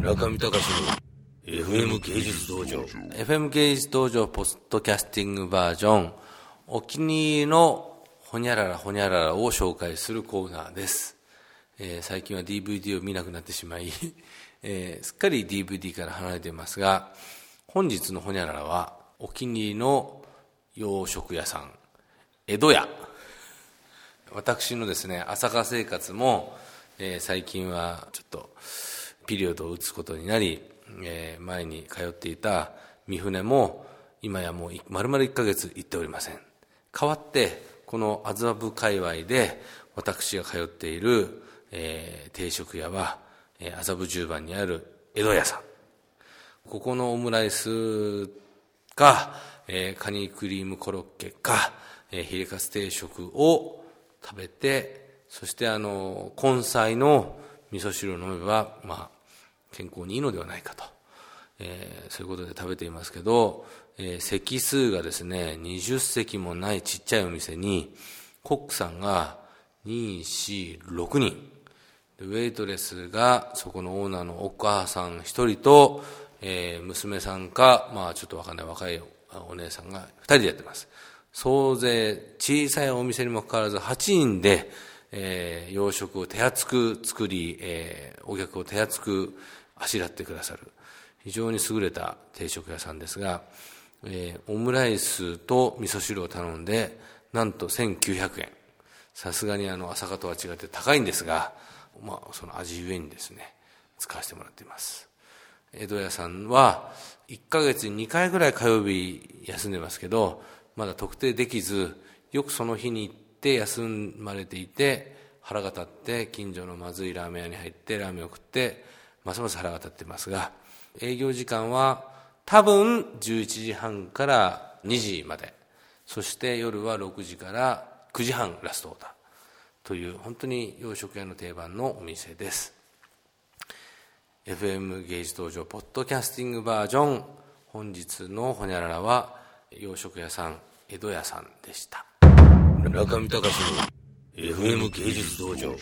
中見隆の FM 芸術道場。FM 芸術道場ポストキャスティングバージョン。お気に入りのほにゃららほにゃららを紹介するコーナーです、えー最近は DVD を見なくなってしまい、えーすっかり DVD から離れていますが本日のほにゃららはお気に入りの洋食屋さん江戸屋。私のですね朝霞生活も、えー最近はちょっとピリオドを打つことになり、えー前に通っていた三船も今やもう丸々1ヶ月行っておりません。代わってこの麻布界隈で私が通っている、えー定食屋は、えー麻布十番にある江戸屋さん。ここのオムライスか、えーカニクリームコロッケか、えーヒレカツ定食を食べて、そしてあの、根菜の味噌汁を飲めば、まあ、健康にいいのではないかと、えーそういうことで食べていますけど、えー席数がですね、20席もないちっちゃいお店に、コックさんが2、4、6人、ウェイトレスがそこのオーナーのお母さん一人と、えー娘さんか、まあちょっとわかんない。若いお姉さんが二人でやってます。総勢小さいお店にもかかわらず8人で、えー洋食を手厚く作り、えーお客を手厚くあしらってくださる。非常に優れた定食屋さんですが、えーオムライスと味噌汁を頼んで、なんと1900円。さすがにあの朝霞とは違って高いんですが、まあ、その味ゆえにですね使わせてもらっています江戸屋さんは1ヶ月に2回ぐらい火曜日休んでますけどまだ特定できずよくその日に行って休まれていて腹が立って近所のまずいラーメン屋に入ってラーメンを食ってますます腹が立ってますが営業時間は多分11時半から2時まで。そして夜は6時から9時半ラストオーダー。という本当に洋食屋の定番のお店です。FM 芸術道場ポッドキャスティングバージョン。本日のほにゃららは洋食屋さん江戸屋さんでした。中見隆の FM 芸術道場。